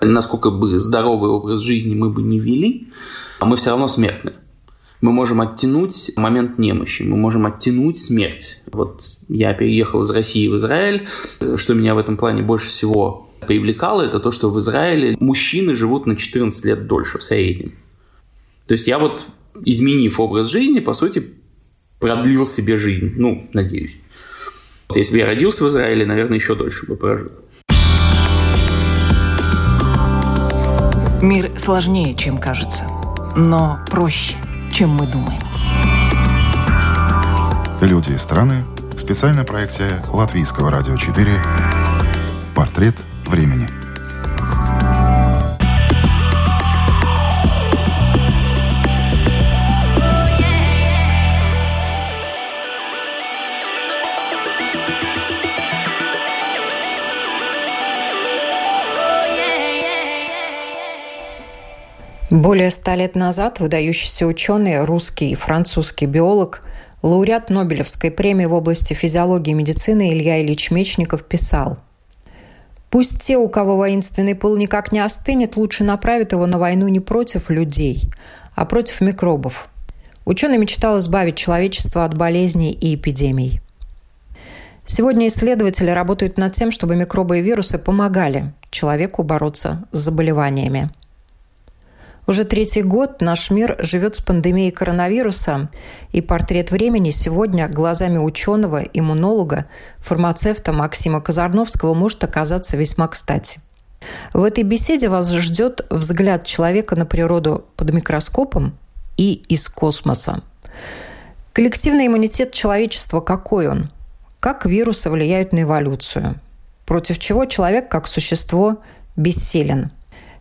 насколько бы здоровый образ жизни мы бы не вели, мы все равно смертны. Мы можем оттянуть момент немощи, мы можем оттянуть смерть. Вот я переехал из России в Израиль. Что меня в этом плане больше всего привлекало, это то, что в Израиле мужчины живут на 14 лет дольше в среднем. То есть я вот, изменив образ жизни, по сути, продлил себе жизнь. Ну, надеюсь. Если бы я родился в Израиле, наверное, еще дольше бы прожил. Мир сложнее, чем кажется, но проще, чем мы думаем. Люди и страны. Специальная проекция Латвийского радио 4. Портрет времени. Более ста лет назад выдающийся ученый, русский и французский биолог, лауреат Нобелевской премии в области физиологии и медицины Илья Ильич Мечников писал «Пусть те, у кого воинственный пыл никак не остынет, лучше направят его на войну не против людей, а против микробов». Ученый мечтал избавить человечество от болезней и эпидемий. Сегодня исследователи работают над тем, чтобы микробы и вирусы помогали человеку бороться с заболеваниями – уже третий год наш мир живет с пандемией коронавируса, и портрет времени сегодня глазами ученого, иммунолога, фармацевта Максима Казарновского может оказаться весьма кстати. В этой беседе вас ждет взгляд человека на природу под микроскопом и из космоса. Коллективный иммунитет человечества какой он? Как вирусы влияют на эволюцию? Против чего человек как существо бессилен –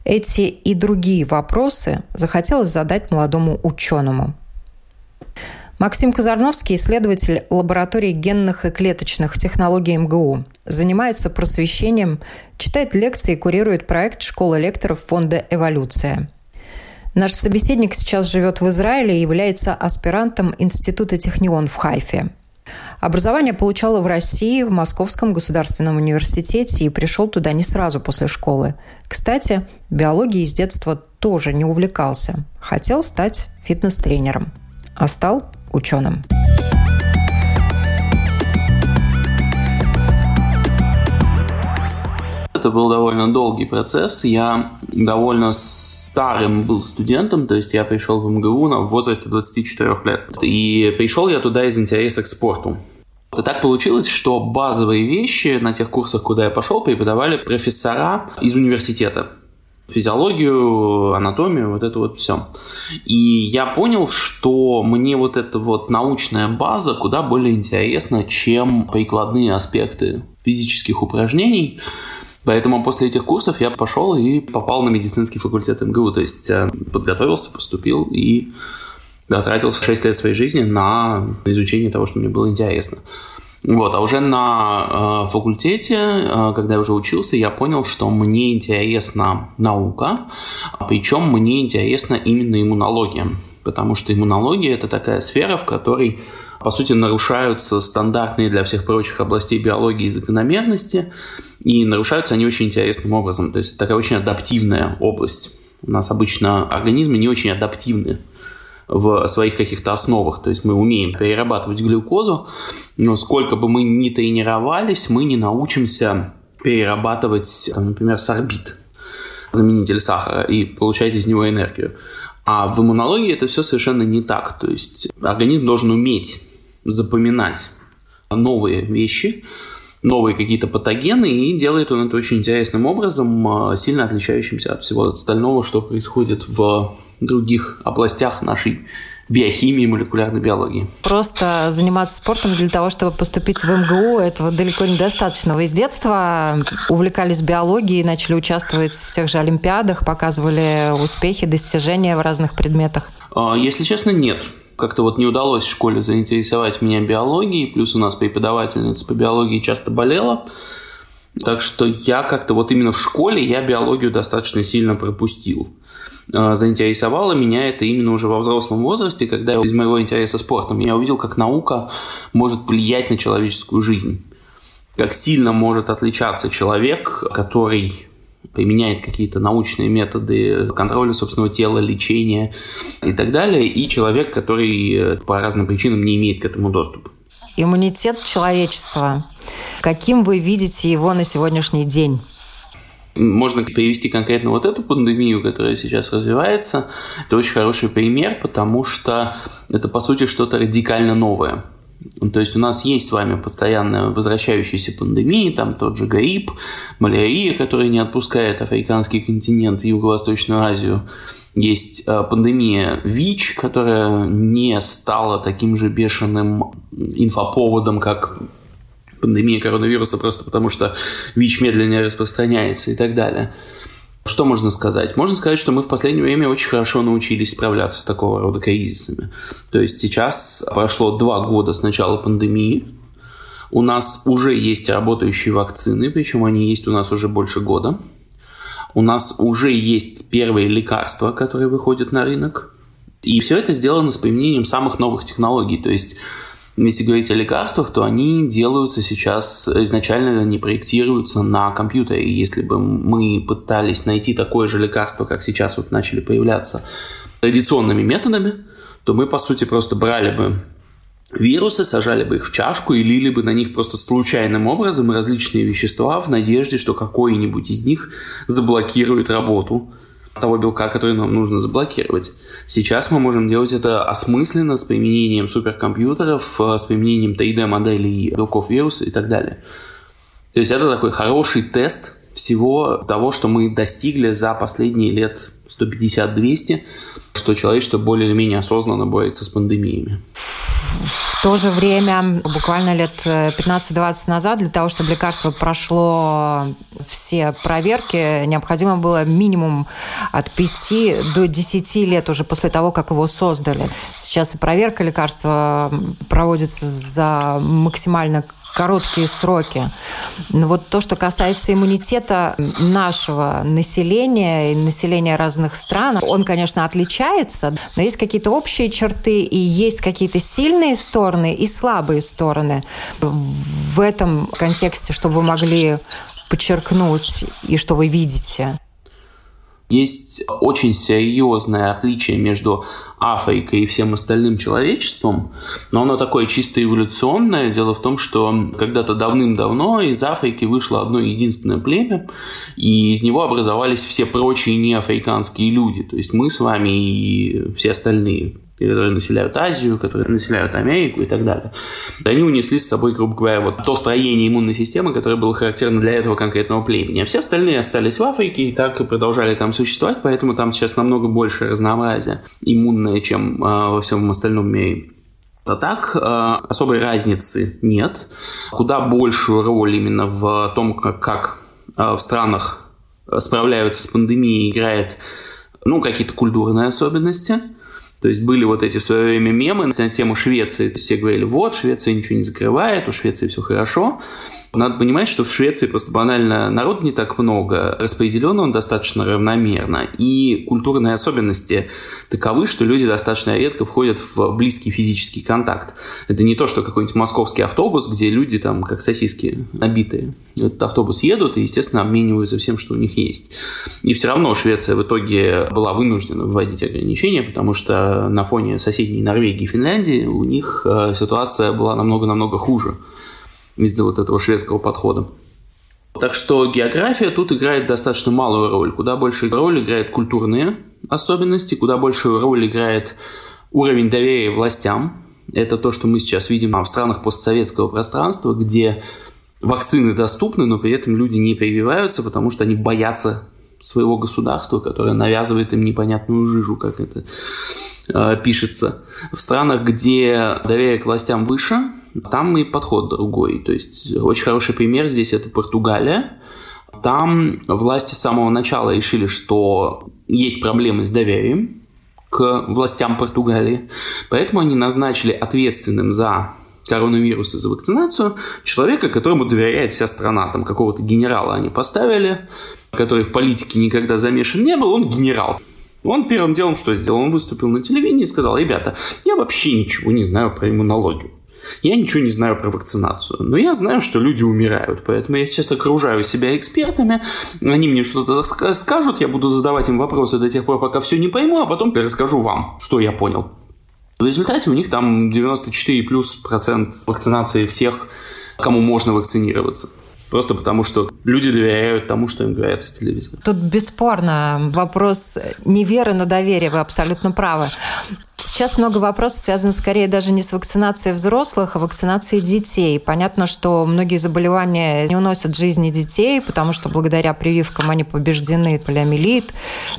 эти и другие вопросы захотелось задать молодому ученому. Максим Казарновский, исследователь лаборатории генных и клеточных технологий МГУ, занимается просвещением, читает лекции и курирует проект школы лекторов фонда «Эволюция». Наш собеседник сейчас живет в Израиле и является аспирантом Института Технион в Хайфе. Образование получала в России, в Московском государственном университете и пришел туда не сразу после школы. Кстати, биологией с детства тоже не увлекался. Хотел стать фитнес-тренером, а стал ученым. Это был довольно долгий процесс. Я довольно старым был студентом, то есть я пришел в МГУ в возрасте 24 лет. И пришел я туда из интереса к спорту. И так получилось, что базовые вещи на тех курсах, куда я пошел, преподавали профессора из университета. Физиологию, анатомию, вот это вот все. И я понял, что мне вот эта вот научная база куда более интересна, чем прикладные аспекты физических упражнений. Поэтому после этих курсов я пошел и попал на медицинский факультет МГУ. То есть э, подготовился, поступил и да, тратил 6 лет своей жизни на изучение того, что мне было интересно. Вот, а уже на э, факультете, э, когда я уже учился, я понял, что мне интересна наука, причем мне интересна именно иммунология, потому что иммунология это такая сфера, в которой по сути, нарушаются стандартные для всех прочих областей биологии закономерности, и нарушаются они очень интересным образом. То есть такая очень адаптивная область. У нас обычно организмы не очень адаптивны в своих каких-то основах. То есть мы умеем перерабатывать глюкозу, но сколько бы мы ни тренировались, мы не научимся перерабатывать, например, сорбит, заменитель сахара, и получать из него энергию. А в иммунологии это все совершенно не так. То есть организм должен уметь запоминать новые вещи, новые какие-то патогены, и делает он это очень интересным образом, а, сильно отличающимся от всего остального, что происходит в других областях нашей биохимии, молекулярной биологии. Просто заниматься спортом для того, чтобы поступить в МГУ, этого далеко недостаточно. Вы с детства увлекались биологией, начали участвовать в тех же олимпиадах, показывали успехи, достижения в разных предметах? А, если честно, нет как-то вот не удалось в школе заинтересовать меня биологией, плюс у нас преподавательница по биологии часто болела. Так что я как-то вот именно в школе я биологию достаточно сильно пропустил. А, заинтересовало меня это именно уже во взрослом возрасте, когда из моего интереса спортом я увидел, как наука может влиять на человеческую жизнь. Как сильно может отличаться человек, который применяет какие-то научные методы контроля собственного тела, лечения и так далее, и человек, который по разным причинам не имеет к этому доступа. Иммунитет человечества. Каким вы видите его на сегодняшний день? Можно привести конкретно вот эту пандемию, которая сейчас развивается. Это очень хороший пример, потому что это, по сути, что-то радикально новое. То есть у нас есть с вами постоянно возвращающиеся пандемии, там тот же грипп, малярия, которая не отпускает африканский континент Юго-Восточную Азию. Есть э, пандемия ВИЧ, которая не стала таким же бешеным инфоповодом, как пандемия коронавируса, просто потому что ВИЧ медленнее распространяется и так далее. Что можно сказать? Можно сказать, что мы в последнее время очень хорошо научились справляться с такого рода кризисами. То есть сейчас прошло два года с начала пандемии, у нас уже есть работающие вакцины, причем они есть у нас уже больше года. У нас уже есть первые лекарства, которые выходят на рынок. И все это сделано с применением самых новых технологий. То есть если говорить о лекарствах, то они делаются сейчас, изначально не проектируются на компьютере. И если бы мы пытались найти такое же лекарство, как сейчас вот начали появляться традиционными методами, то мы, по сути, просто брали бы вирусы, сажали бы их в чашку и лили бы на них просто случайным образом различные вещества в надежде, что какой-нибудь из них заблокирует работу того белка, который нам нужно заблокировать. Сейчас мы можем делать это осмысленно с применением суперкомпьютеров, э, с применением 3D-моделей белков вируса и так далее. То есть это такой хороший тест всего того, что мы достигли за последние лет 150-200, что человечество более или менее осознанно борется с пандемиями. То же время, буквально лет 15-20 назад, для того, чтобы лекарство прошло все проверки, необходимо было минимум от 5 до 10 лет уже после того, как его создали. Сейчас и проверка лекарства проводится за максимально короткие сроки. Но вот то, что касается иммунитета нашего населения и населения разных стран, он, конечно, отличается, но есть какие-то общие черты и есть какие-то сильные стороны и слабые стороны. В этом контексте, что вы могли подчеркнуть и что вы видите? Есть очень серьезное отличие между Африкой и всем остальным человечеством, но оно такое чисто эволюционное. Дело в том, что когда-то давным-давно из Африки вышло одно единственное племя, и из него образовались все прочие неафриканские люди, то есть мы с вами и все остальные которые населяют Азию, которые населяют Америку и так далее. Они унесли с собой, грубо говоря, вот то строение иммунной системы, которое было характерно для этого конкретного племени. А все остальные остались в Африке и так и продолжали там существовать, поэтому там сейчас намного больше разнообразия иммунное, чем э, во всем остальном мире. А так э, особой разницы нет. Куда большую роль именно в том, как, как э, в странах справляются с пандемией, играет ну, какие-то культурные особенности – то есть были вот эти в свое время мемы на тему Швеции. Все говорили, вот, Швеция ничего не закрывает, у Швеции все хорошо. Надо понимать, что в Швеции просто банально народ не так много, распределен он достаточно равномерно, и культурные особенности таковы, что люди достаточно редко входят в близкий физический контакт. Это не то, что какой-нибудь московский автобус, где люди там как сосиски набитые. Этот автобус едут и, естественно, обмениваются всем, что у них есть. И все равно Швеция в итоге была вынуждена вводить ограничения, потому что на фоне соседней Норвегии и Финляндии у них э, ситуация была намного-намного хуже из-за вот этого шведского подхода. Так что география тут играет достаточно малую роль. Куда больше роль играет культурные особенности, куда большую роль играет уровень доверия властям. Это то, что мы сейчас видим в странах постсоветского пространства, где вакцины доступны, но при этом люди не прививаются, потому что они боятся своего государства, которое навязывает им непонятную жижу, как это э, пишется. В странах, где доверие к властям выше, там и подход другой. То есть очень хороший пример здесь это Португалия. Там власти с самого начала решили, что есть проблемы с доверием к властям Португалии. Поэтому они назначили ответственным за коронавирус и за вакцинацию человека, которому доверяет вся страна. Там какого-то генерала они поставили, который в политике никогда замешан не был, он генерал. Он первым делом что сделал? Он выступил на телевидении и сказал, ребята, я вообще ничего не знаю про иммунологию. Я ничего не знаю про вакцинацию, но я знаю, что люди умирают, поэтому я сейчас окружаю себя экспертами, они мне что-то скажут, я буду задавать им вопросы до тех пор, пока все не пойму, а потом расскажу вам, что я понял. В результате у них там 94 плюс процент вакцинации всех, кому можно вакцинироваться. Просто потому, что люди доверяют тому, что им говорят из телевизора. Тут бесспорно вопрос не веры, но доверия. Вы абсолютно правы. Сейчас много вопросов связано скорее даже не с вакцинацией взрослых, а вакцинацией детей. Понятно, что многие заболевания не уносят жизни детей, потому что благодаря прививкам они побеждены полиомиелит,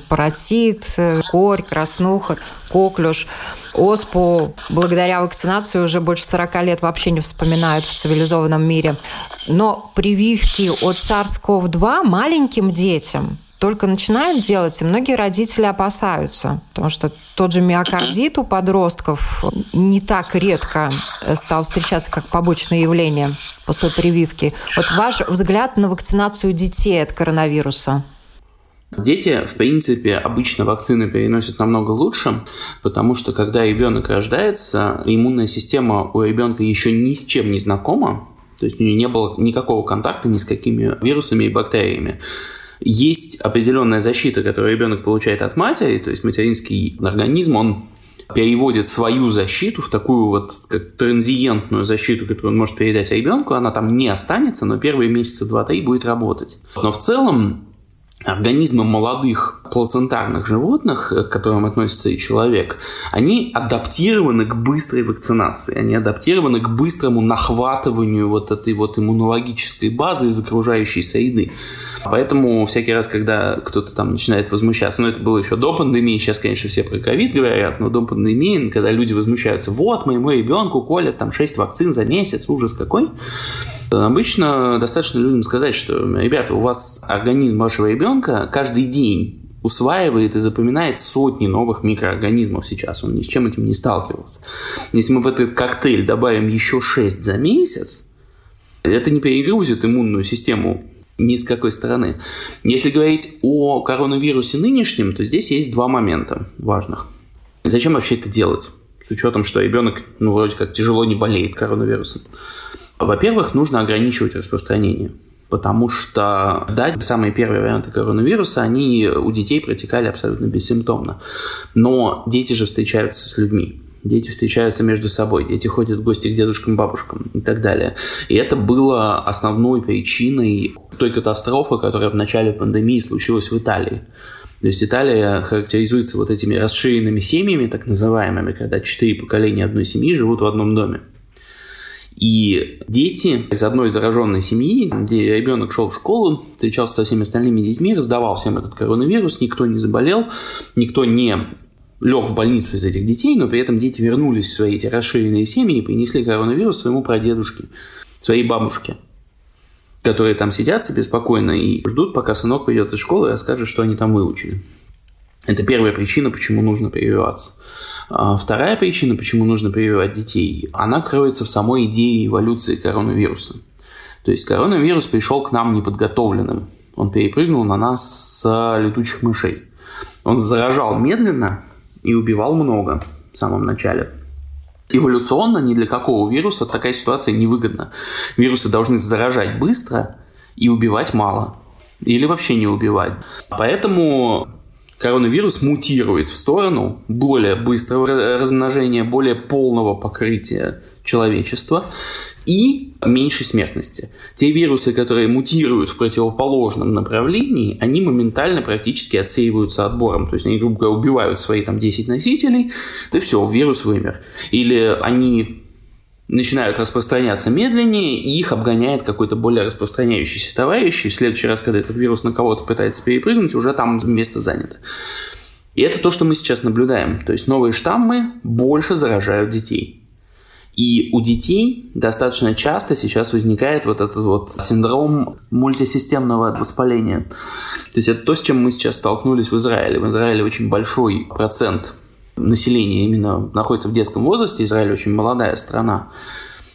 паротит, корь, краснуха, коклюш. Оспу благодаря вакцинации уже больше 40 лет вообще не вспоминают в цивилизованном мире. Но прививки от SARS-CoV-2 маленьким детям только начинают делать, и многие родители опасаются, потому что тот же миокардит у подростков не так редко стал встречаться как побочное явление после прививки. Вот ваш взгляд на вакцинацию детей от коронавируса? Дети, в принципе, обычно вакцины переносят намного лучше, потому что когда ребенок рождается, иммунная система у ребенка еще ни с чем не знакома, то есть у нее не было никакого контакта ни с какими вирусами и бактериями. Есть определенная защита, которую ребенок получает от матери, то есть материнский организм, он переводит свою защиту в такую вот как транзиентную защиту, которую он может передать ребенку, она там не останется, но первые месяца два-три будет работать. Но в целом организмы молодых плацентарных животных, к которым относится и человек, они адаптированы к быстрой вакцинации, они адаптированы к быстрому нахватыванию вот этой вот иммунологической базы из окружающей среды. Поэтому всякий раз, когда кто-то там начинает возмущаться, ну это было еще до пандемии, сейчас, конечно, все про ковид говорят, но до пандемии, когда люди возмущаются, вот моему ребенку колят там 6 вакцин за месяц, ужас какой, Обычно достаточно людям сказать, что, ребята, у вас организм вашего ребенка каждый день усваивает и запоминает сотни новых микроорганизмов сейчас. Он ни с чем этим не сталкивался. Если мы в этот коктейль добавим еще 6 за месяц, это не перегрузит иммунную систему ни с какой стороны. Если говорить о коронавирусе нынешнем, то здесь есть два момента важных. Зачем вообще это делать? С учетом, что ребенок, ну, вроде как тяжело не болеет коронавирусом. Во-первых, нужно ограничивать распространение. Потому что, да, самые первые варианты коронавируса, они у детей протекали абсолютно бессимптомно. Но дети же встречаются с людьми. Дети встречаются между собой, дети ходят в гости к дедушкам, бабушкам и так далее. И это было основной причиной той катастрофы, которая в начале пандемии случилась в Италии. То есть Италия характеризуется вот этими расширенными семьями, так называемыми, когда четыре поколения одной семьи живут в одном доме. И дети из одной зараженной семьи, где ребенок шел в школу, встречался со всеми остальными детьми, раздавал всем этот коронавирус, никто не заболел, никто не лег в больницу из этих детей, но при этом дети вернулись в свои эти расширенные семьи и принесли коронавирус своему прадедушке, своей бабушке, которые там сидят себе спокойно и ждут, пока сынок придет из школы и расскажет, что они там выучили. Это первая причина, почему нужно прививаться. А вторая причина, почему нужно прививать детей, она кроется в самой идее эволюции коронавируса. То есть коронавирус пришел к нам неподготовленным. Он перепрыгнул на нас с летучих мышей. Он заражал медленно и убивал много в самом начале. Эволюционно ни для какого вируса такая ситуация невыгодна. Вирусы должны заражать быстро и убивать мало. Или вообще не убивать. Поэтому коронавирус мутирует в сторону более быстрого размножения, более полного покрытия человечества и меньшей смертности. Те вирусы, которые мутируют в противоположном направлении, они моментально практически отсеиваются отбором. То есть они, грубо говоря, убивают свои там 10 носителей, и все, вирус вымер. Или они начинают распространяться медленнее, и их обгоняет какой-то более распространяющийся товарищ, и в следующий раз, когда этот вирус на кого-то пытается перепрыгнуть, уже там место занято. И это то, что мы сейчас наблюдаем. То есть новые штаммы больше заражают детей. И у детей достаточно часто сейчас возникает вот этот вот синдром мультисистемного воспаления. То есть это то, с чем мы сейчас столкнулись в Израиле. В Израиле очень большой процент населения именно находится в детском возрасте. Израиль очень молодая страна.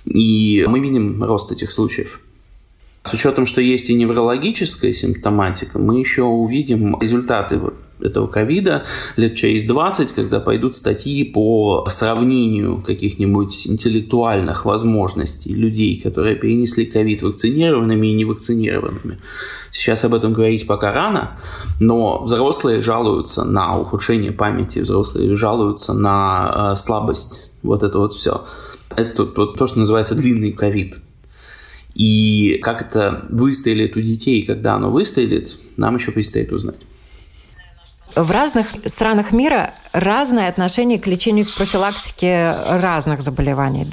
И мы видим рост этих случаев. С учетом, что есть и неврологическая симптоматика, мы еще увидим результаты этого ковида лет через 20, когда пойдут статьи по сравнению каких-нибудь интеллектуальных возможностей людей, которые перенесли ковид вакцинированными и невакцинированными. Сейчас об этом говорить пока рано, но взрослые жалуются на ухудшение памяти, взрослые жалуются на э, слабость, вот это вот все. Это вот то, что называется длинный ковид. И как это выстрелит у детей, когда оно выстрелит, нам еще предстоит узнать. В разных странах мира разное отношение к лечению, к профилактике разных заболеваний.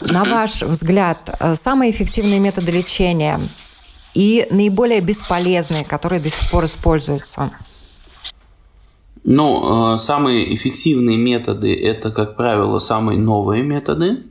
На ваш взгляд, самые эффективные методы лечения и наиболее бесполезные, которые до сих пор используются? Ну, э, самые эффективные методы – это, как правило, самые новые методы.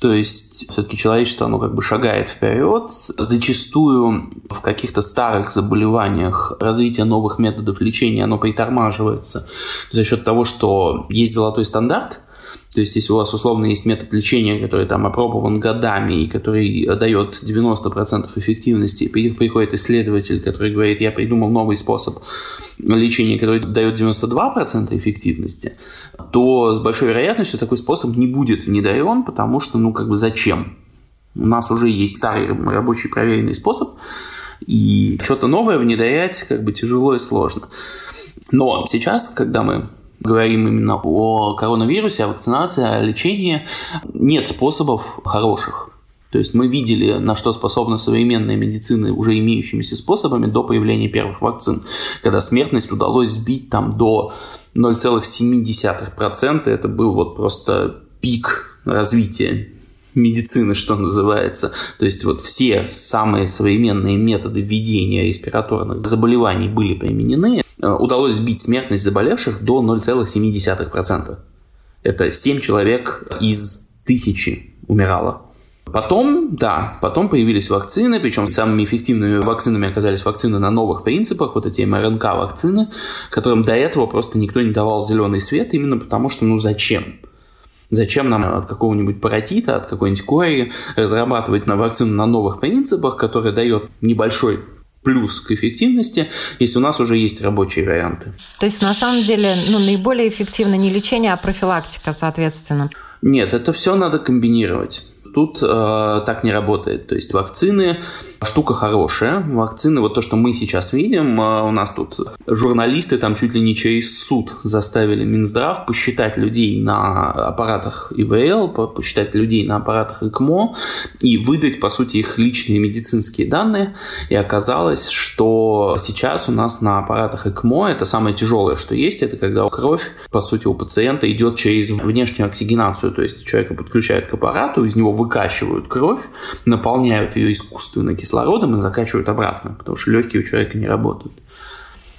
То есть все-таки человечество, оно как бы шагает вперед. Зачастую в каких-то старых заболеваниях развитие новых методов лечения, оно притормаживается за счет того, что есть золотой стандарт – то есть, если у вас условно есть метод лечения, который там опробован годами и который дает 90% эффективности, приходит исследователь, который говорит, я придумал новый способ лечения, который дает 92% эффективности, то с большой вероятностью такой способ не будет внедрен, потому что, ну, как бы зачем? У нас уже есть старый рабочий проверенный способ, и что-то новое внедрять как бы тяжело и сложно. Но сейчас, когда мы говорим именно о коронавирусе, о вакцинации, о лечении, нет способов хороших. То есть мы видели, на что способна современная медицина уже имеющимися способами до появления первых вакцин, когда смертность удалось сбить там до 0,7%. Это был вот просто пик развития медицины, что называется. То есть вот все самые современные методы введения респираторных заболеваний были применены. Э, удалось сбить смертность заболевших до 0,7%. Это 7 человек из тысячи умирало. Потом, да, потом появились вакцины, причем самыми эффективными вакцинами оказались вакцины на новых принципах, вот эти МРНК-вакцины, которым до этого просто никто не давал зеленый свет, именно потому что, ну зачем? Зачем нам от какого-нибудь паротита, от какой-нибудь кори разрабатывать на вакцину на новых принципах, которая дает небольшой плюс к эффективности, если у нас уже есть рабочие варианты. То есть, на самом деле, ну, наиболее эффективно не лечение, а профилактика, соответственно? Нет, это все надо комбинировать. Тут э, так не работает. То есть вакцины штука хорошая. Вакцины, вот то, что мы сейчас видим, э, у нас тут журналисты там чуть ли не через суд заставили Минздрав посчитать людей на аппаратах ИВЛ, посчитать людей на аппаратах ЭКМО и выдать, по сути, их личные медицинские данные. И оказалось, что сейчас у нас на аппаратах ЭКМО это самое тяжелое, что есть, это когда кровь, по сути, у пациента идет через внешнюю оксигенацию, то есть человека подключают к аппарату, из него выкачивают кровь, наполняют ее искусственно кислородом и закачивают обратно, потому что легкие у человека не работают.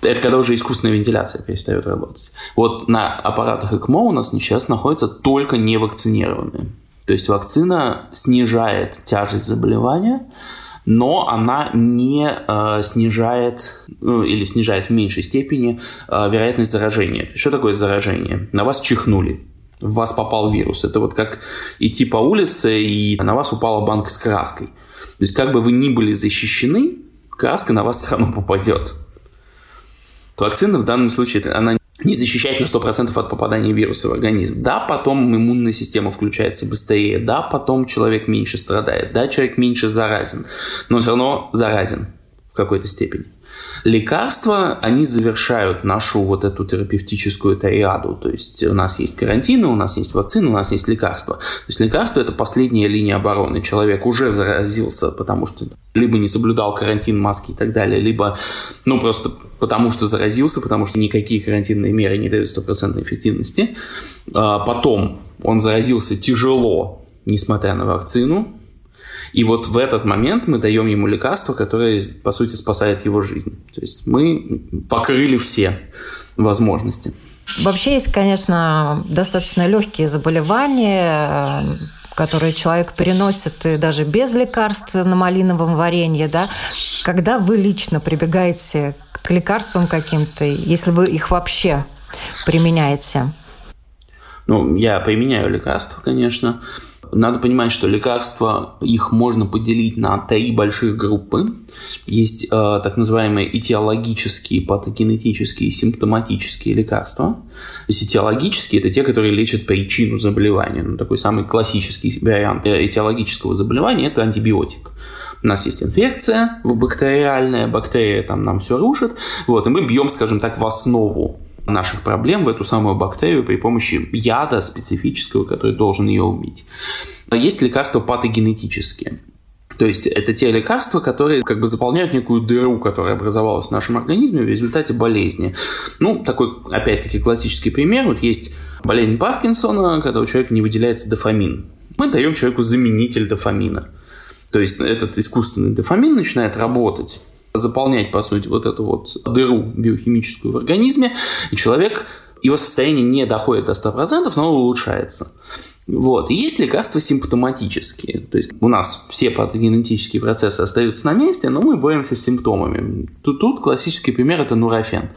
Это когда уже искусственная вентиляция перестает работать. Вот на аппаратах ЭКМО у нас сейчас находятся только невакцинированные. То есть вакцина снижает тяжесть заболевания, но она не э, снижает ну, или снижает в меньшей степени э, вероятность заражения. Что такое заражение? На вас чихнули, в вас попал вирус. Это вот как идти по улице и на вас упала банка с краской. То есть, как бы вы ни были защищены, краска на вас все равно попадет. Вакцина в данном случае, она не защищает на 100% от попадания вируса в организм. Да, потом иммунная система включается быстрее, да, потом человек меньше страдает, да, человек меньше заразен, но все равно заразен в какой-то степени. Лекарства, они завершают нашу вот эту терапевтическую триаду. То есть у нас есть карантины, у нас есть вакцины, у нас есть лекарства. То есть лекарство – это последняя линия обороны. Человек уже заразился, потому что либо не соблюдал карантин, маски и так далее, либо, ну, просто потому что заразился, потому что никакие карантинные меры не дают стопроцентной эффективности. А потом он заразился тяжело, несмотря на вакцину, и вот в этот момент мы даем ему лекарство, которое, по сути, спасает его жизнь. То есть мы покрыли все возможности. Вообще есть, конечно, достаточно легкие заболевания, которые человек переносит и даже без лекарств на малиновом варенье, да, когда вы лично прибегаете к лекарствам каким-то, если вы их вообще применяете? Ну, я применяю лекарства, конечно. Надо понимать, что лекарства, их можно поделить на три больших группы. Есть э, так называемые этиологические, патогенетические симптоматические лекарства. То есть этиологические – это те, которые лечат причину заболевания. Ну, такой самый классический вариант этиологического заболевания – это антибиотик. У нас есть инфекция бактериальная, бактерия там нам все рушит, вот, и мы бьем, скажем так, в основу наших проблем в эту самую бактерию при помощи яда специфического, который должен ее убить. Есть лекарства патогенетические. То есть это те лекарства, которые как бы заполняют некую дыру, которая образовалась в нашем организме в результате болезни. Ну, такой, опять-таки, классический пример. Вот есть болезнь Паркинсона, когда у человека не выделяется дофамин. Мы даем человеку заменитель дофамина. То есть этот искусственный дофамин начинает работать заполнять, по сути, вот эту вот дыру биохимическую в организме, и человек, его состояние не доходит до 100%, но улучшается. Вот. И есть лекарства симптоматические. То есть у нас все патогенетические процессы остаются на месте, но мы боремся с симптомами. Тут, тут классический пример – это нурофен.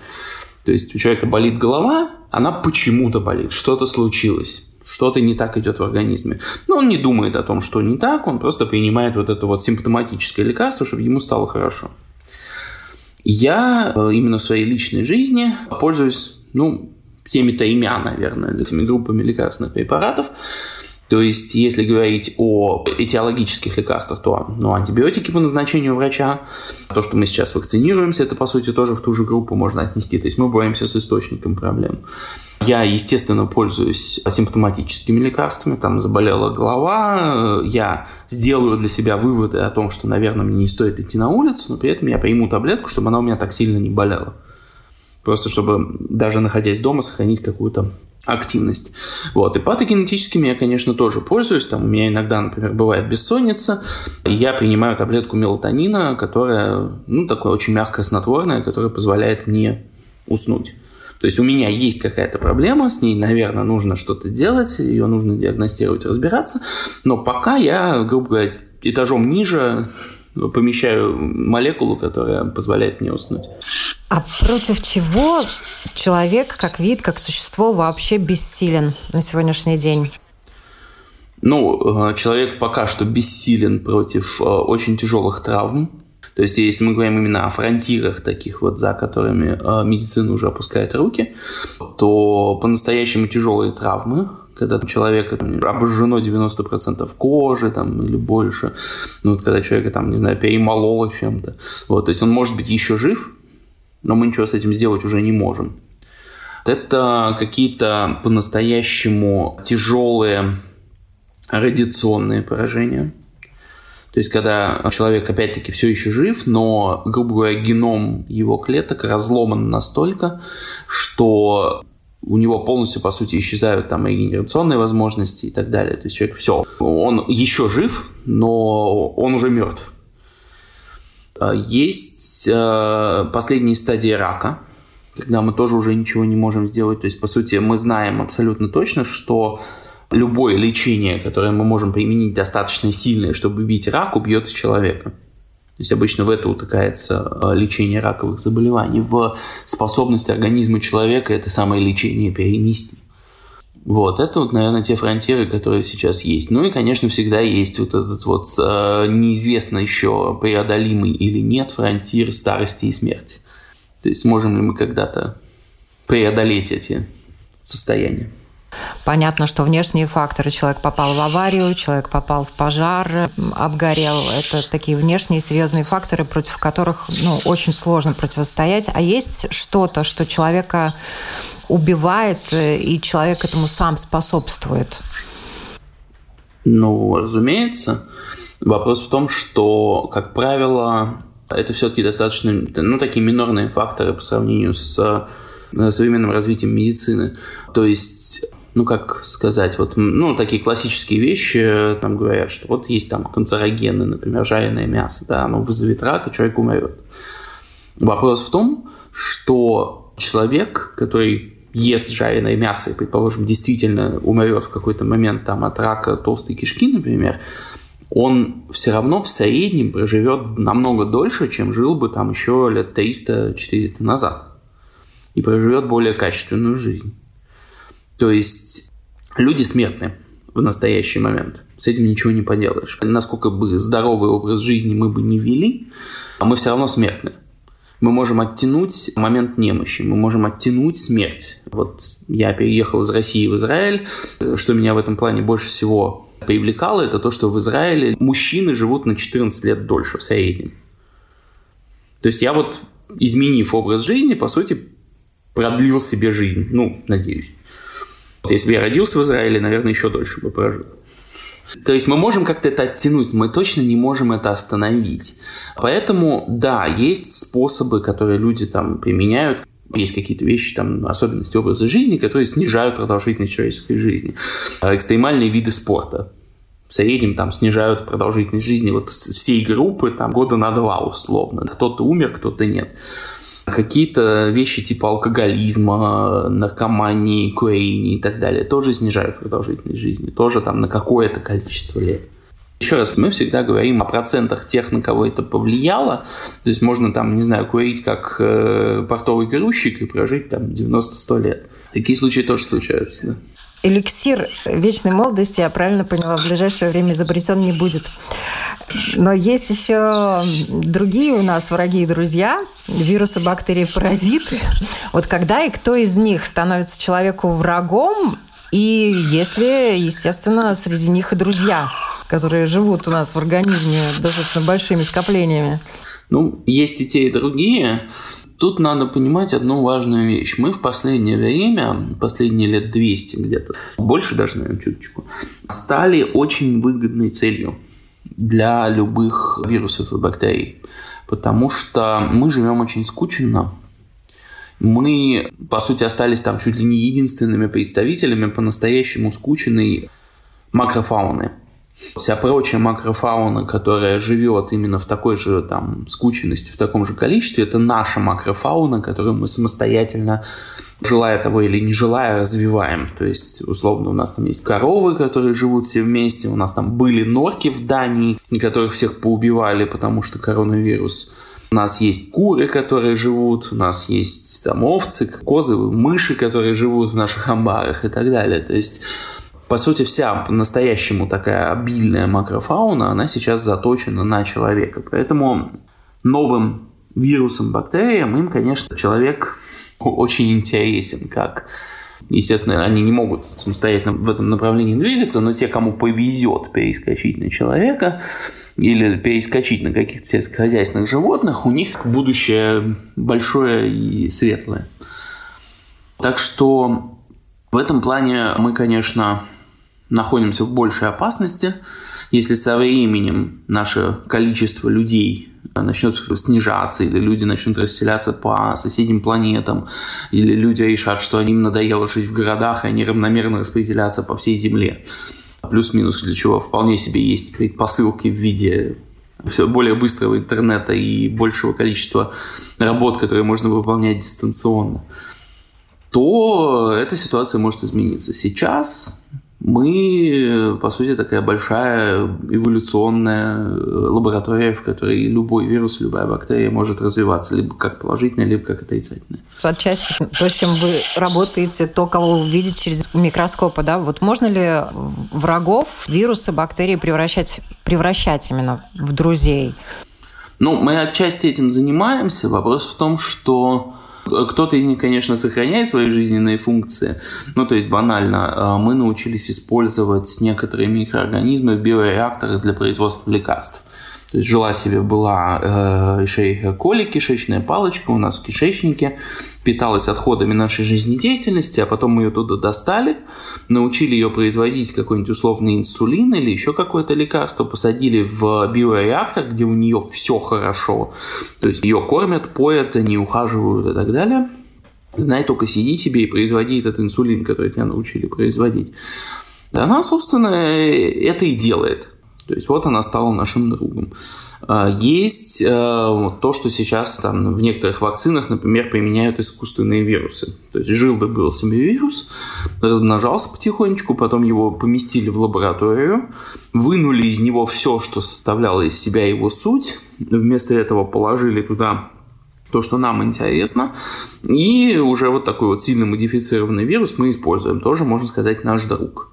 То есть у человека болит голова, она почему-то болит, что-то случилось что-то не так идет в организме. Но он не думает о том, что не так, он просто принимает вот это вот симптоматическое лекарство, чтобы ему стало хорошо. Я э, именно в своей личной жизни пользуюсь, ну, всеми тремя, наверное, этими группами лекарственных препаратов. То есть, если говорить о этиологических лекарствах, то ну, антибиотики по назначению врача, то, что мы сейчас вакцинируемся, это, по сути, тоже в ту же группу можно отнести. То есть, мы боремся с источником проблем. Я, естественно, пользуюсь симптоматическими лекарствами. Там заболела голова, я сделаю для себя выводы о том, что, наверное, мне не стоит идти на улицу, но при этом я приму таблетку, чтобы она у меня так сильно не болела. Просто чтобы даже находясь дома сохранить какую-то активность. Вот. И патогенетическими я, конечно, тоже пользуюсь. Там у меня иногда, например, бывает бессонница. Я принимаю таблетку мелатонина, которая, ну, такое очень мягкое снотворное, которое позволяет мне уснуть. То есть у меня есть какая-то проблема, с ней, наверное, нужно что-то делать, ее нужно диагностировать, разбираться. Но пока я, грубо говоря, этажом ниже помещаю молекулу, которая позволяет мне уснуть. А против чего человек как вид, как существо вообще бессилен на сегодняшний день? Ну, э, человек пока что бессилен против э, очень тяжелых травм, то есть, если мы говорим именно о фронтирах таких вот, за которыми э, медицина уже опускает руки, то по-настоящему тяжелые травмы, когда у человека там, обожжено 90% кожи там, или больше, ну, вот, когда человека там, не знаю, перемололо чем-то, вот, то есть он может быть еще жив, но мы ничего с этим сделать уже не можем. Это какие-то по-настоящему тяжелые радиационные поражения – то есть, когда человек, опять-таки, все еще жив, но, грубо говоря, геном его клеток разломан настолько, что у него полностью, по сути, исчезают там регенерационные возможности и так далее. То есть человек все, он еще жив, но он уже мертв. А, есть э, последние стадии рака, когда мы тоже уже ничего не можем сделать. То есть, по сути, мы знаем абсолютно точно, что любое лечение, которое мы можем применить достаточно сильное, чтобы убить рак, убьет человека. То есть обычно в это утыкается э, лечение раковых заболеваний. В способность организма человека это самое лечение перенести. Вот, это вот, наверное, те фронтиры, которые сейчас есть. Ну и, конечно, всегда есть вот этот вот э, неизвестно еще преодолимый или нет фронтир старости и смерти. То есть сможем ли мы когда-то преодолеть эти состояния. Понятно, что внешние факторы. Человек попал в аварию, человек попал в пожар, обгорел. Это такие внешние серьезные факторы, против которых ну, очень сложно противостоять. А есть что-то, что человека убивает, э, и человек этому сам способствует? Ну, разумеется. Вопрос в том, что, как правило, это все-таки достаточно, ну, такие минорные факторы по сравнению с э, современным развитием медицины. То есть ну, как сказать, вот, ну, такие классические вещи, там говорят, что вот есть там канцерогены, например, жареное мясо, да, оно вызовет рак, и человек умрет. Вопрос в том, что человек, который ест жареное мясо и, предположим, действительно умрет в какой-то момент там от рака толстой кишки, например, он все равно в среднем проживет намного дольше, чем жил бы там еще лет 300-400 назад. И проживет более качественную жизнь. То есть люди смертны. в настоящий момент. С этим ничего не поделаешь. Насколько бы здоровый образ жизни мы бы не вели, мы все равно смертны. Мы можем оттянуть момент немощи, мы можем оттянуть смерть. Вот я переехал из России в Израиль. Что меня в этом плане больше всего привлекало, это то, что в Израиле мужчины живут на 14 лет дольше в среднем. То есть я вот, изменив образ жизни, по сути, продлил себе жизнь. Ну, надеюсь. Если бы я родился в Израиле, наверное, еще дольше бы прожил. То есть мы можем как-то это оттянуть, мы точно не можем это остановить. Поэтому, да, есть способы, которые люди там применяют, есть какие-то вещи, там, особенности образа жизни, которые снижают продолжительность человеческой жизни. Экстремальные виды спорта в среднем там снижают продолжительность жизни вот всей группы там года на два условно. Кто-то умер, кто-то нет. Какие-то вещи типа алкоголизма, наркомании, курения и так далее тоже снижают продолжительность жизни, тоже там на какое-то количество лет. Еще раз, мы всегда говорим о процентах тех, на кого это повлияло. То есть можно там, не знаю, курить как э, портовый грузчик и прожить там 90-100 лет. Такие случаи тоже случаются, да. Эликсир вечной молодости, я правильно поняла, в ближайшее время изобретен не будет. Но есть еще другие у нас враги и друзья, вирусы, бактерии, паразиты. Вот когда и кто из них становится человеку врагом, и если, естественно, среди них и друзья, которые живут у нас в организме достаточно большими скоплениями. Ну, есть и те, и другие. Тут надо понимать одну важную вещь. Мы в последнее время, последние лет 200 где-то, больше даже, наверное, чуточку, стали очень выгодной целью для любых вирусов и бактерий. Потому что мы живем очень скучно, мы, по сути, остались там чуть ли не единственными представителями по-настоящему скученной макрофауны. Вся прочая макрофауна, которая живет именно в такой же там скученности, в таком же количестве, это наша макрофауна, которую мы самостоятельно желая того или не желая, развиваем. То есть, условно, у нас там есть коровы, которые живут все вместе, у нас там были норки в Дании, которых всех поубивали, потому что коронавирус. У нас есть куры, которые живут, у нас есть там овцы, козы, мыши, которые живут в наших амбарах и так далее. То есть по сути, вся по-настоящему такая обильная макрофауна, она сейчас заточена на человека. Поэтому новым вирусом, бактериям им, конечно, человек очень интересен, как Естественно, они не могут самостоятельно в этом направлении двигаться, но те, кому повезет перескочить на человека или перескочить на каких-то сельскохозяйственных животных, у них будущее большое и светлое. Так что в этом плане мы, конечно, находимся в большей опасности. Если со временем наше количество людей начнет снижаться, или люди начнут расселяться по соседним планетам, или люди решат, что им надоело жить в городах, и они равномерно распределяться по всей Земле. Плюс-минус для чего вполне себе есть предпосылки в виде все более быстрого интернета и большего количества работ, которые можно выполнять дистанционно, то эта ситуация может измениться. Сейчас мы, по сути, такая большая эволюционная лаборатория, в которой любой вирус, любая бактерия может развиваться либо как положительная, либо как отрицательная. Отчасти, то, чем вы работаете, то, кого вы видите через микроскопы, да, вот можно ли врагов, вирусы, бактерии превращать, превращать именно в друзей? Ну, мы отчасти этим занимаемся. Вопрос в том, что кто-то из них, конечно, сохраняет свои жизненные функции. Ну, то есть банально, а, мы научились использовать некоторые микроорганизмы в биореакторах для производства лекарств. То есть жила себе была э, шейха коли, кишечная палочка у нас в кишечнике, питалась отходами нашей жизнедеятельности, а потом мы ее туда достали, научили ее производить какой-нибудь условный инсулин или еще какое-то лекарство, посадили в биореактор, где у нее все хорошо. То есть ее кормят, поят, за ней ухаживают и так далее. Знай только сиди себе и производи этот инсулин, который тебя научили производить. Она, собственно, это и делает. То есть вот она стала нашим другом. А, есть э, то, что сейчас там, в некоторых вакцинах, например, применяют искусственные вирусы. То есть жил да был себе вирус, размножался потихонечку, потом его поместили в лабораторию, вынули из него все, что составляло из себя его суть, вместо этого положили туда то, что нам интересно. И уже вот такой вот сильно модифицированный вирус мы используем. Тоже, можно сказать, наш друг.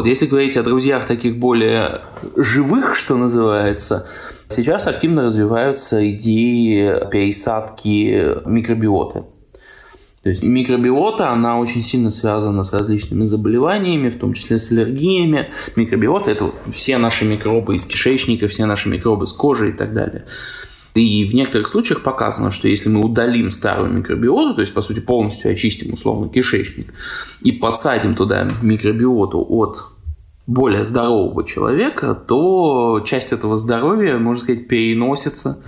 Вот если говорить о друзьях таких более живых, что называется, сейчас активно развиваются идеи пересадки микробиоты. То есть микробиота, она очень сильно связана с различными заболеваниями, в том числе с аллергиями. Микробиота – это все наши микробы из кишечника, все наши микробы с кожи и так далее. И в некоторых случаях показано, что если мы удалим старую микробиоту, то есть, по сути, полностью очистим, условно, кишечник, и подсадим туда микробиоту от более здорового человека, то часть этого здоровья, можно сказать, переносится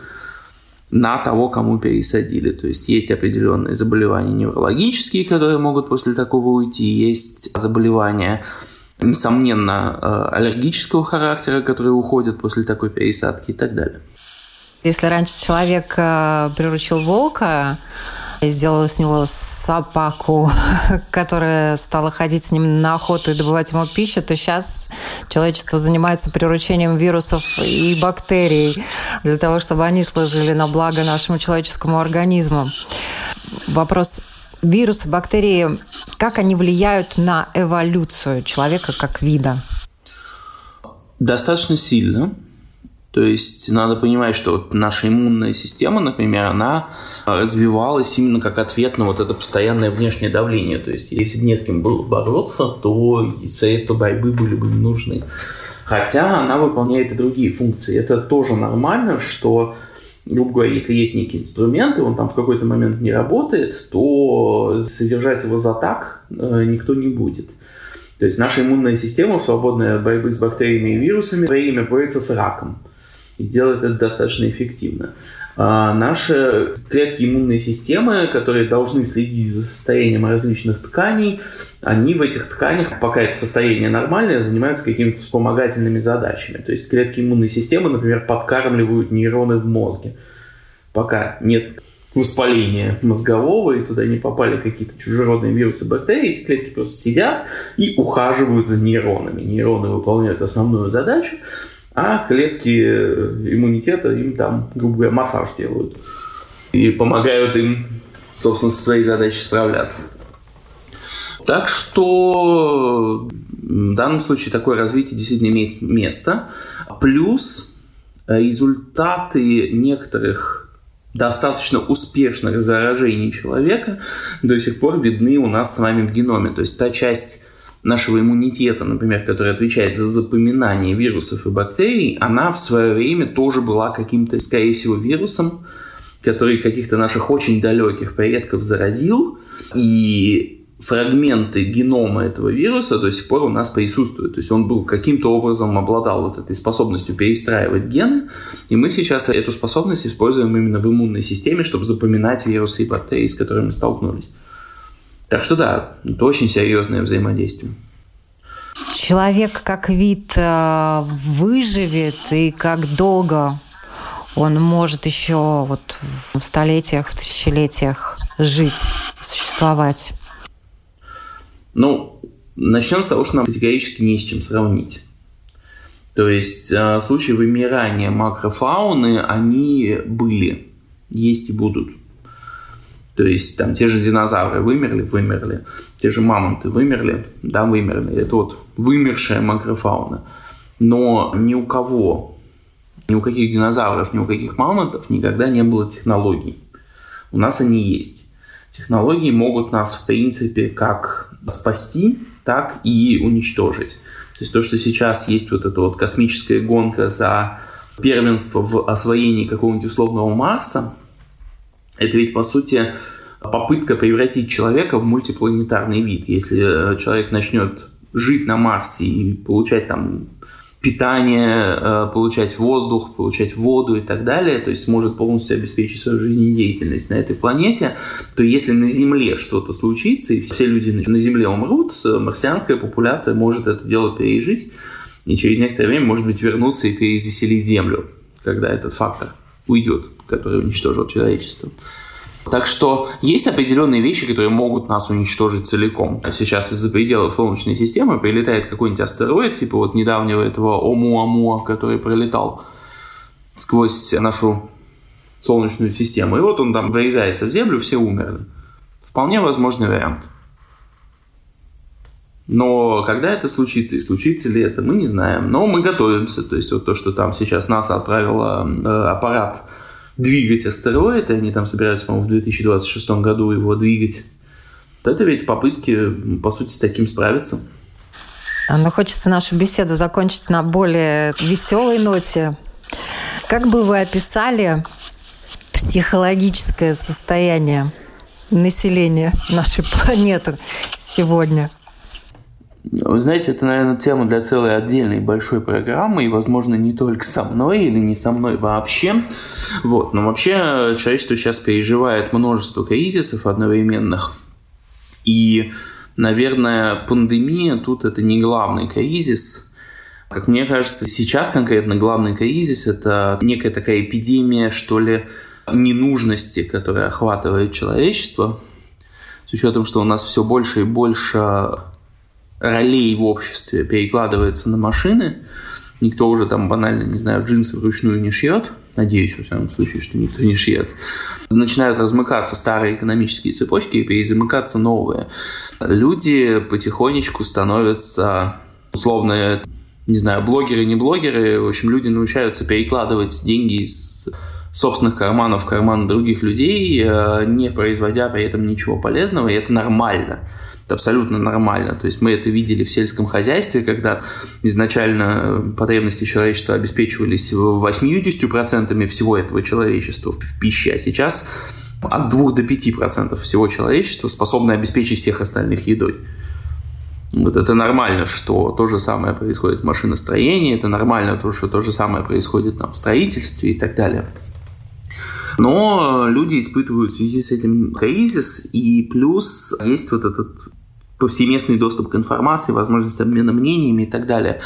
на того, кому пересадили. То есть есть определенные заболевания неврологические, которые могут после такого уйти, есть заболевания, несомненно, э, аллергического характера, которые уходят после такой пересадки и так далее. Если раньше человек э, приручил волка, сделала с него собаку, которая стала ходить с ним на охоту и добывать ему пищу, то сейчас человечество занимается приручением вирусов и бактерий для того, чтобы они служили на благо нашему человеческому организму. Вопрос вирусы, бактерии, как они влияют на эволюцию человека как вида? Достаточно сильно. То есть надо понимать, что вот наша иммунная система, например, она развивалась именно как ответ на вот это постоянное внешнее давление. То есть если бы не с кем было бороться, то средства борьбы были бы не нужны. Хотя она выполняет и другие функции. Это тоже нормально, что грубо говоря, если есть некий инструмент, и он там в какой-то момент не работает, то содержать его за так э, никто не будет. То есть наша иммунная система в свободной борьбы с бактериями и вирусами время борется с раком и делает это достаточно эффективно. А наши клетки иммунной системы, которые должны следить за состоянием различных тканей, они в этих тканях, пока это состояние нормальное, занимаются какими-то вспомогательными задачами. То есть клетки иммунной системы, например, подкармливают нейроны в мозге. Пока нет воспаления мозгового, и туда не попали какие-то чужеродные вирусы, бактерии, эти клетки просто сидят и ухаживают за нейронами. Нейроны выполняют основную задачу, а клетки иммунитета им там, грубо говоря, массаж делают. И помогают им, собственно, со своей задачей справляться. Так что в данном случае такое развитие действительно имеет место. Плюс результаты некоторых достаточно успешных заражений человека до сих пор видны у нас с вами в геноме. То есть та часть нашего иммунитета, например, который отвечает за запоминание вирусов и бактерий, она в свое время тоже была каким-то, скорее всего, вирусом, который каких-то наших очень далеких предков заразил, и фрагменты генома этого вируса до сих пор у нас присутствуют. То есть он был каким-то образом обладал вот этой способностью перестраивать гены, и мы сейчас эту способность используем именно в иммунной системе, чтобы запоминать вирусы и бактерии, с которыми столкнулись. Так что да, это очень серьезное взаимодействие. Человек как вид э, выживет и как долго он может еще вот в столетиях, в тысячелетиях жить, существовать? Ну, начнем с того, что нам категорически не с чем сравнить. То есть э, случаи вымирания макрофауны, они были, есть и будут. То есть там те же динозавры вымерли, вымерли, те же мамонты вымерли, да, вымерли. Это вот вымершая макрофауна. Но ни у кого, ни у каких динозавров, ни у каких мамонтов никогда не было технологий. У нас они есть. Технологии могут нас, в принципе, как спасти, так и уничтожить. То есть то, что сейчас есть вот эта вот космическая гонка за первенство в освоении какого-нибудь условного Марса, это ведь, по сути, попытка превратить человека в мультипланетарный вид. Если э, человек начнет жить на Марсе и получать там питание, э, получать воздух, получать воду и так далее, то есть сможет полностью обеспечить свою жизнедеятельность на этой планете, то если на Земле что-то случится, и все люди на Земле умрут, марсианская популяция может это дело пережить, и через некоторое время, может быть, вернуться и перезаселить Землю, когда этот фактор уйдет, который уничтожил человечество. Так что есть определенные вещи, которые могут нас уничтожить целиком. Сейчас из-за пределов Солнечной системы прилетает какой-нибудь астероид, типа вот недавнего этого Омуамуа, который пролетал сквозь нашу Солнечную систему. И вот он там врезается в Землю, все умерли. Вполне возможный вариант. Но когда это случится и случится ли это, мы не знаем. Но мы готовимся. То есть вот то, что там сейчас НАСА отправила э, аппарат двигать астероид, и они там собираются, по-моему, в 2026 году его двигать. Это ведь попытки, по сути, с таким справиться. А, Но ну, хочется нашу беседу закончить на более веселой ноте. Как бы вы описали психологическое состояние населения нашей планеты сегодня? Вы знаете, это, наверное, тема для целой отдельной большой программы, и, возможно, не только со мной или не со мной вообще. Вот. Но вообще человечество сейчас переживает множество кризисов одновременных. И, наверное, пандемия тут это не главный кризис. Как мне кажется, сейчас конкретно главный кризис – это некая такая эпидемия, что ли, ненужности, которая охватывает человечество. С учетом, что у нас все больше и больше ролей в обществе перекладывается на машины. Никто уже там банально, не знаю, джинсы вручную не шьет. Надеюсь, во всяком случае, что никто не шьет. Начинают размыкаться старые экономические цепочки и перезамыкаться новые. Люди потихонечку становятся, условно, не знаю, блогеры, не блогеры, в общем, люди научаются перекладывать деньги из собственных карманов в карман других людей, э, не производя при этом ничего полезного, и это нормально. Это абсолютно нормально. То есть мы это видели в сельском хозяйстве, когда изначально потребности человечества обеспечивались 80% всего этого человечества в пище, а сейчас от 2 до 5% всего человечества способны обеспечить всех остальных едой. Вот это нормально, что то же самое происходит в машиностроении, это нормально, то, что то же самое происходит там, в строительстве и так далее. Но люди испытывают в связи с этим кризис, и плюс есть вот этот повсеместный доступ к информации, возможность обмена мнениями и так далее.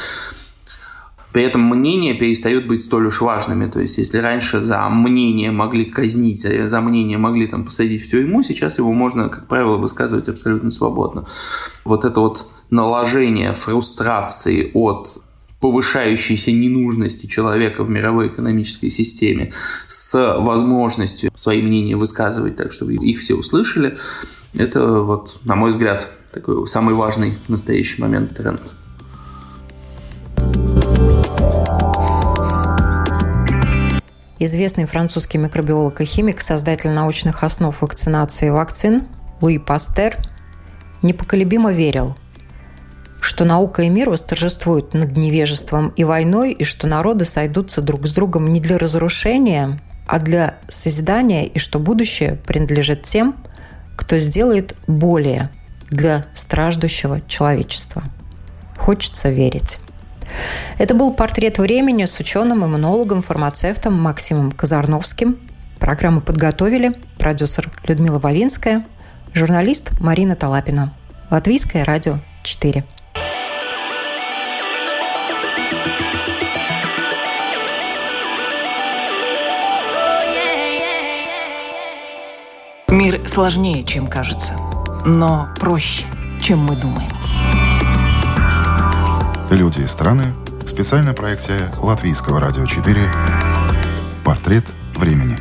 При этом мнения перестают быть столь уж важными. То есть, если раньше за мнение могли казнить, за мнение могли там посадить в тюрьму, сейчас его можно, как правило, высказывать абсолютно свободно. Вот это вот наложение фрустрации от повышающейся ненужности человека в мировой экономической системе с возможностью свои мнения высказывать так, чтобы их все услышали, это вот, на мой взгляд, такой самый важный в настоящий момент тренд. Известный французский микробиолог и химик, создатель научных основ вакцинации и вакцин Луи Пастер непоколебимо верил, что наука и мир восторжествуют над невежеством и войной, и что народы сойдутся друг с другом не для разрушения, а для созидания, и что будущее принадлежит тем, кто сделает более для страждущего человечества. Хочется верить. Это был портрет времени с ученым, иммунологом, фармацевтом Максимом Казарновским. Программу подготовили продюсер Людмила Вавинская, журналист Марина Талапина. Латвийское радио 4. Мир сложнее, чем кажется но проще, чем мы думаем. Люди и страны. Специальная проекция Латвийского радио 4. Портрет времени.